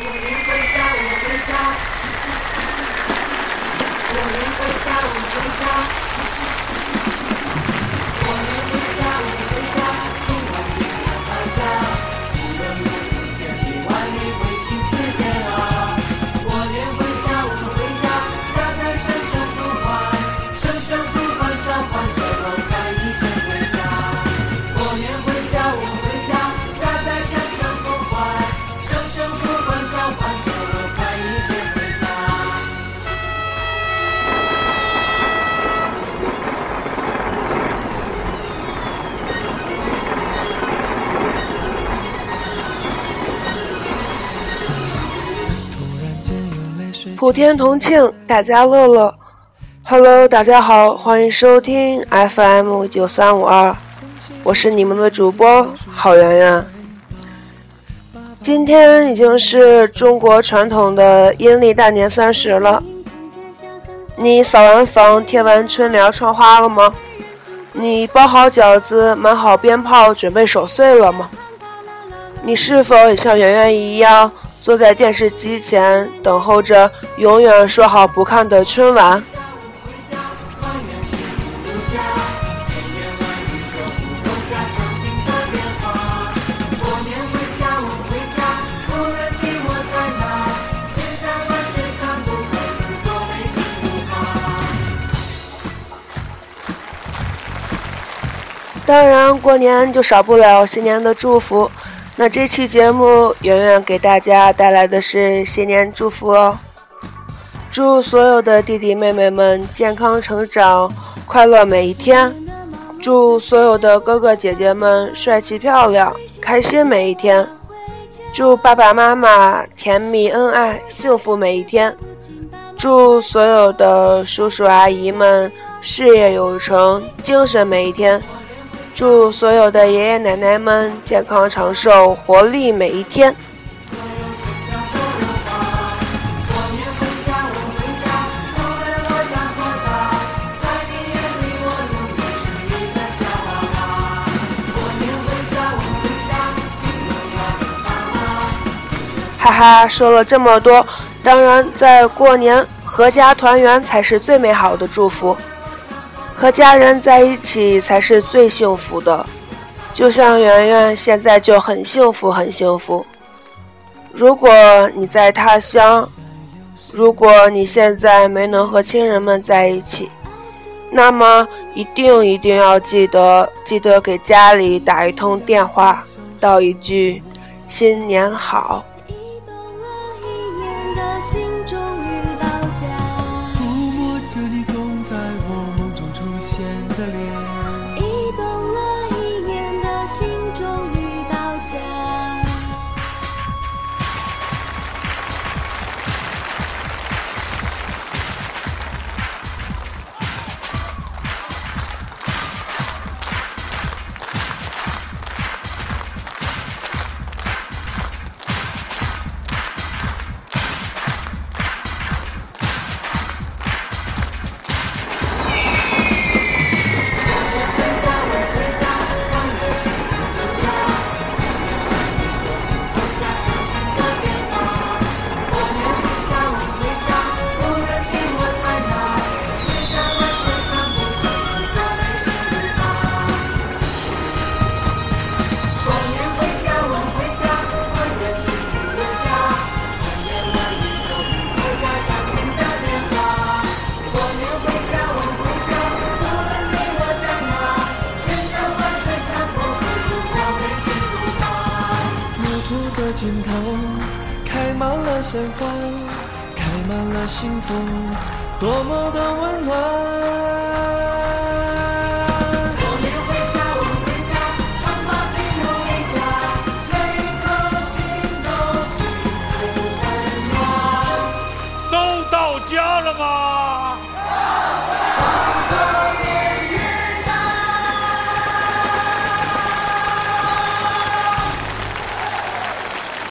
Yeah. 普天同庆，大家乐乐。Hello，大家好，欢迎收听 FM 九三五二，我是你们的主播郝圆圆。今天已经是中国传统的阴历大年三十了，你扫完房、贴完春联、串花了吗？你包好饺子、买好鞭炮，准备守岁了吗？你是否也像圆圆一样？坐在电视机前，等候着永远说好不看的春晚。当然，过年就少不了新年的祝福。那这期节目，圆圆给大家带来的是新年祝福哦！祝所有的弟弟妹妹们健康成长，快乐每一天；祝所有的哥哥姐姐们帅气漂亮，开心每一天；祝爸爸妈妈甜蜜恩爱，幸福每一天；祝所有的叔叔阿姨们事业有成，精神每一天。祝所有的爷爷奶奶们健康长寿，活力每一天。哈哈，说了这么多，当然在过年阖家团圆才是最美好的祝福。和家人在一起才是最幸福的，就像圆圆现在就很幸福，很幸福。如果你在他乡，如果你现在没能和亲人们在一起，那么一定一定要记得，记得给家里打一通电话，道一句新年好。the. 鲜花，开满了幸福，多么的温暖。